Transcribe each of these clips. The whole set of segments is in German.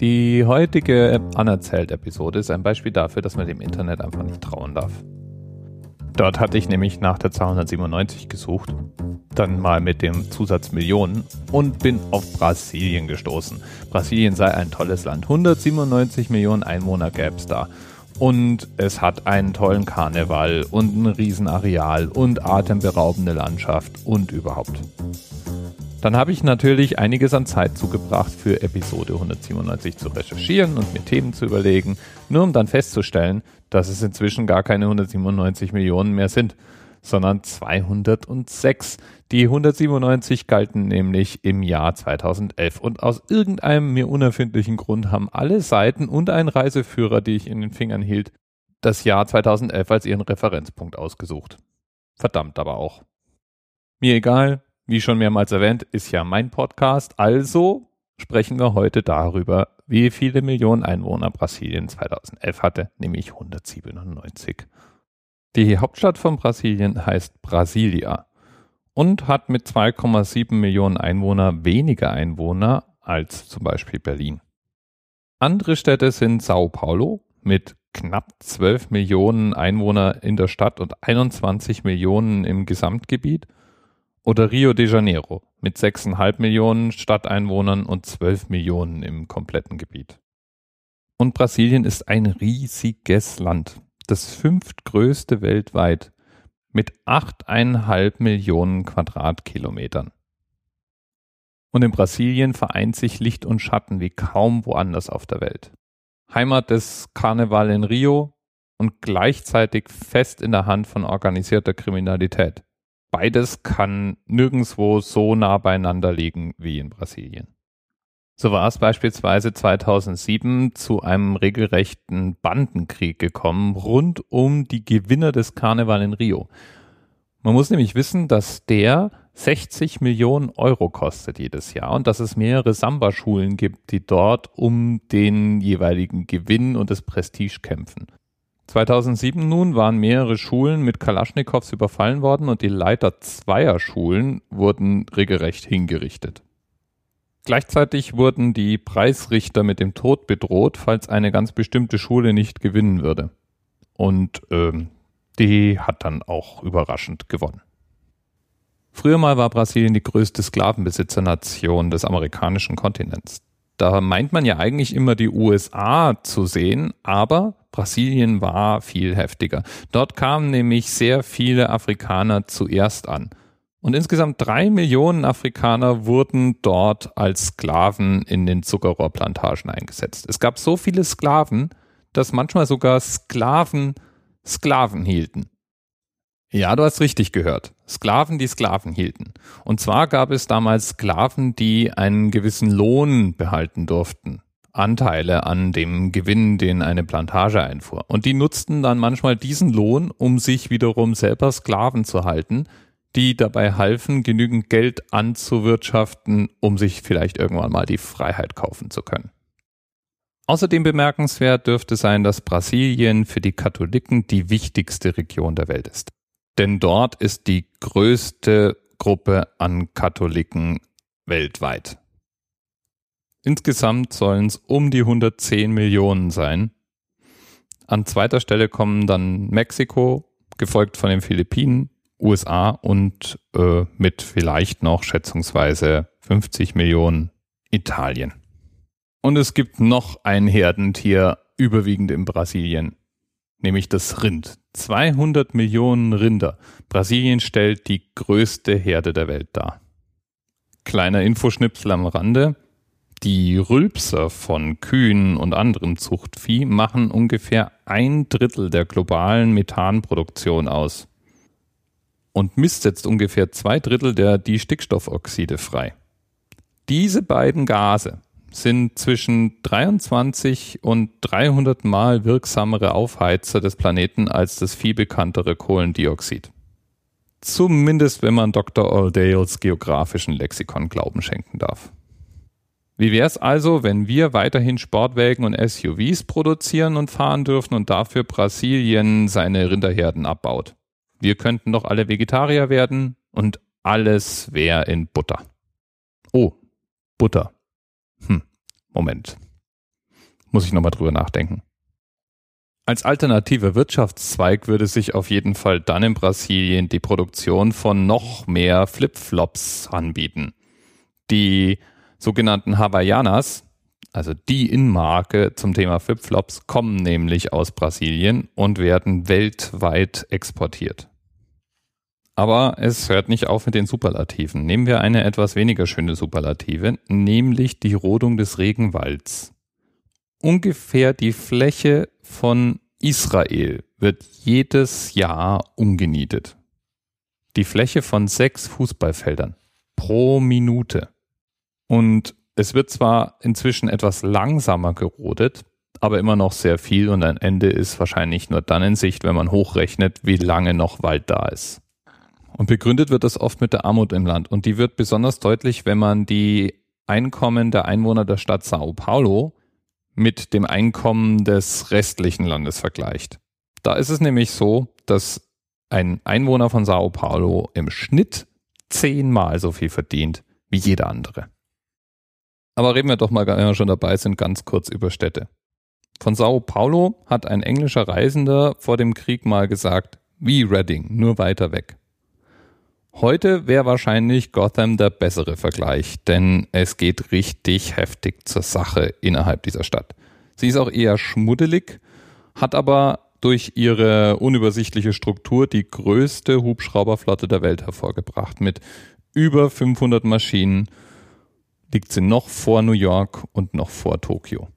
Die heutige Anerzählt-Episode ist ein Beispiel dafür, dass man dem Internet einfach nicht trauen darf. Dort hatte ich nämlich nach der 297 gesucht, dann mal mit dem Zusatz Millionen und bin auf Brasilien gestoßen. Brasilien sei ein tolles Land. 197 Millionen Einwohner gäbe es da. Und es hat einen tollen Karneval und ein Riesenareal und atemberaubende Landschaft und überhaupt. Dann habe ich natürlich einiges an Zeit zugebracht, für Episode 197 zu recherchieren und mir Themen zu überlegen, nur um dann festzustellen, dass es inzwischen gar keine 197 Millionen mehr sind, sondern 206. Die 197 galten nämlich im Jahr 2011 und aus irgendeinem mir unerfindlichen Grund haben alle Seiten und ein Reiseführer, die ich in den Fingern hielt, das Jahr 2011 als ihren Referenzpunkt ausgesucht. Verdammt aber auch. Mir egal, wie schon mehrmals erwähnt, ist ja mein Podcast, also sprechen wir heute darüber, wie viele Millionen Einwohner Brasilien 2011 hatte, nämlich 197. Die Hauptstadt von Brasilien heißt Brasilia und hat mit 2,7 Millionen Einwohnern weniger Einwohner als zum Beispiel Berlin. Andere Städte sind Sao Paulo mit knapp 12 Millionen Einwohner in der Stadt und 21 Millionen im Gesamtgebiet oder Rio de Janeiro mit 6,5 Millionen Stadteinwohnern und 12 Millionen im kompletten Gebiet. Und Brasilien ist ein riesiges Land, das fünftgrößte weltweit mit 8,5 Millionen Quadratkilometern. Und in Brasilien vereint sich Licht und Schatten wie kaum woanders auf der Welt. Heimat des Karneval in Rio und gleichzeitig fest in der Hand von organisierter Kriminalität beides kann nirgendwo so nah beieinander liegen wie in Brasilien. So war es beispielsweise 2007 zu einem regelrechten Bandenkrieg gekommen rund um die Gewinner des Karneval in Rio. Man muss nämlich wissen, dass der 60 Millionen Euro kostet jedes Jahr und dass es mehrere Samba-Schulen gibt, die dort um den jeweiligen Gewinn und das Prestige kämpfen. 2007 nun waren mehrere Schulen mit Kalaschnikows überfallen worden und die Leiter zweier Schulen wurden regelrecht hingerichtet. Gleichzeitig wurden die Preisrichter mit dem Tod bedroht, falls eine ganz bestimmte Schule nicht gewinnen würde. Und ähm, die hat dann auch überraschend gewonnen. Früher mal war Brasilien die größte Sklavenbesitzernation des amerikanischen Kontinents. Da meint man ja eigentlich immer die USA zu sehen, aber Brasilien war viel heftiger. Dort kamen nämlich sehr viele Afrikaner zuerst an. Und insgesamt drei Millionen Afrikaner wurden dort als Sklaven in den Zuckerrohrplantagen eingesetzt. Es gab so viele Sklaven, dass manchmal sogar Sklaven Sklaven hielten. Ja, du hast richtig gehört. Sklaven, die Sklaven hielten. Und zwar gab es damals Sklaven, die einen gewissen Lohn behalten durften. Anteile an dem Gewinn, den eine Plantage einfuhr. Und die nutzten dann manchmal diesen Lohn, um sich wiederum selber Sklaven zu halten, die dabei halfen, genügend Geld anzuwirtschaften, um sich vielleicht irgendwann mal die Freiheit kaufen zu können. Außerdem bemerkenswert dürfte sein, dass Brasilien für die Katholiken die wichtigste Region der Welt ist. Denn dort ist die größte Gruppe an Katholiken weltweit. Insgesamt sollen es um die 110 Millionen sein. An zweiter Stelle kommen dann Mexiko, gefolgt von den Philippinen, USA und äh, mit vielleicht noch schätzungsweise 50 Millionen Italien. Und es gibt noch ein Herdentier, überwiegend in Brasilien, nämlich das Rind. 200 Millionen Rinder. Brasilien stellt die größte Herde der Welt dar. Kleiner Infoschnipsel am Rande. Die Rülpser von Kühen und anderem Zuchtvieh machen ungefähr ein Drittel der globalen Methanproduktion aus. Und Mist setzt ungefähr zwei Drittel der Distickstoffoxide frei. Diese beiden Gase sind zwischen 23 und 300 Mal wirksamere Aufheizer des Planeten als das viel bekanntere Kohlendioxid. Zumindest wenn man Dr. Aldales geografischen Lexikon Glauben schenken darf. Wie wäre es also, wenn wir weiterhin Sportwägen und SUVs produzieren und fahren dürfen und dafür Brasilien seine Rinderherden abbaut? Wir könnten doch alle Vegetarier werden und alles wäre in Butter. Oh, Butter. Hm, Moment. Muss ich nochmal drüber nachdenken. Als alternativer Wirtschaftszweig würde sich auf jeden Fall dann in Brasilien die Produktion von noch mehr Flipflops anbieten. Die sogenannten Havaianas, also die Innenmarke zum Thema Flipflops, kommen nämlich aus Brasilien und werden weltweit exportiert. Aber es hört nicht auf mit den Superlativen. Nehmen wir eine etwas weniger schöne Superlative, nämlich die Rodung des Regenwalds. Ungefähr die Fläche von Israel wird jedes Jahr umgenietet. Die Fläche von sechs Fußballfeldern pro Minute. Und es wird zwar inzwischen etwas langsamer gerodet, aber immer noch sehr viel und ein Ende ist wahrscheinlich nur dann in Sicht, wenn man hochrechnet, wie lange noch Wald da ist. Und begründet wird das oft mit der Armut im Land. Und die wird besonders deutlich, wenn man die Einkommen der Einwohner der Stadt Sao Paulo mit dem Einkommen des restlichen Landes vergleicht. Da ist es nämlich so, dass ein Einwohner von Sao Paulo im Schnitt zehnmal so viel verdient wie jeder andere. Aber reden wir doch mal, wenn wir schon dabei sind, ganz kurz über Städte. Von Sao Paulo hat ein englischer Reisender vor dem Krieg mal gesagt, wie Reading, nur weiter weg. Heute wäre wahrscheinlich Gotham der bessere Vergleich, denn es geht richtig heftig zur Sache innerhalb dieser Stadt. Sie ist auch eher schmuddelig, hat aber durch ihre unübersichtliche Struktur die größte Hubschrauberflotte der Welt hervorgebracht. Mit über 500 Maschinen liegt sie noch vor New York und noch vor Tokio.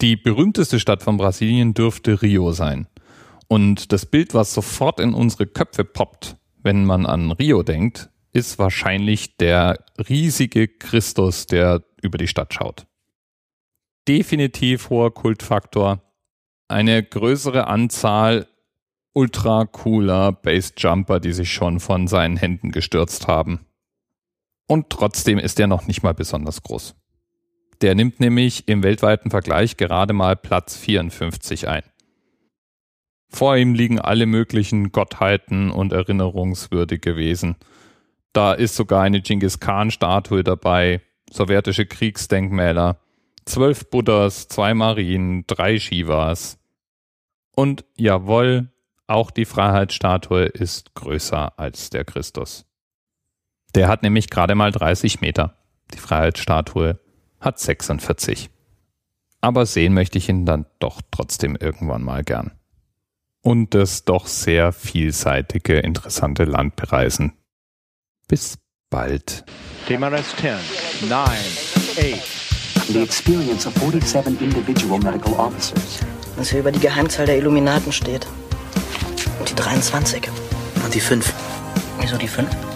Die berühmteste Stadt von Brasilien dürfte Rio sein. Und das Bild, was sofort in unsere Köpfe poppt, wenn man an Rio denkt, ist wahrscheinlich der riesige Christus, der über die Stadt schaut. Definitiv hoher Kultfaktor. Eine größere Anzahl ultra cooler Bassjumper, die sich schon von seinen Händen gestürzt haben. Und trotzdem ist er noch nicht mal besonders groß. Der nimmt nämlich im weltweiten Vergleich gerade mal Platz 54 ein. Vor ihm liegen alle möglichen Gottheiten und erinnerungswürdige Wesen. Da ist sogar eine Genghis Khan-Statue dabei, sowjetische Kriegsdenkmäler, zwölf Buddhas, zwei Marien, drei Shivas. Und jawohl, auch die Freiheitsstatue ist größer als der Christus. Der hat nämlich gerade mal 30 Meter. Die Freiheitsstatue hat 46. Aber sehen möchte ich ihn dann doch trotzdem irgendwann mal gern und das doch sehr vielseitige, interessante Land bereisen. Bis bald. DMRS 10, 9, 8. The experience of 47 individual medical officers. Was hier über die Geheimzahl der Illuminaten steht. Und die 23. Und die 5. Wieso die 5?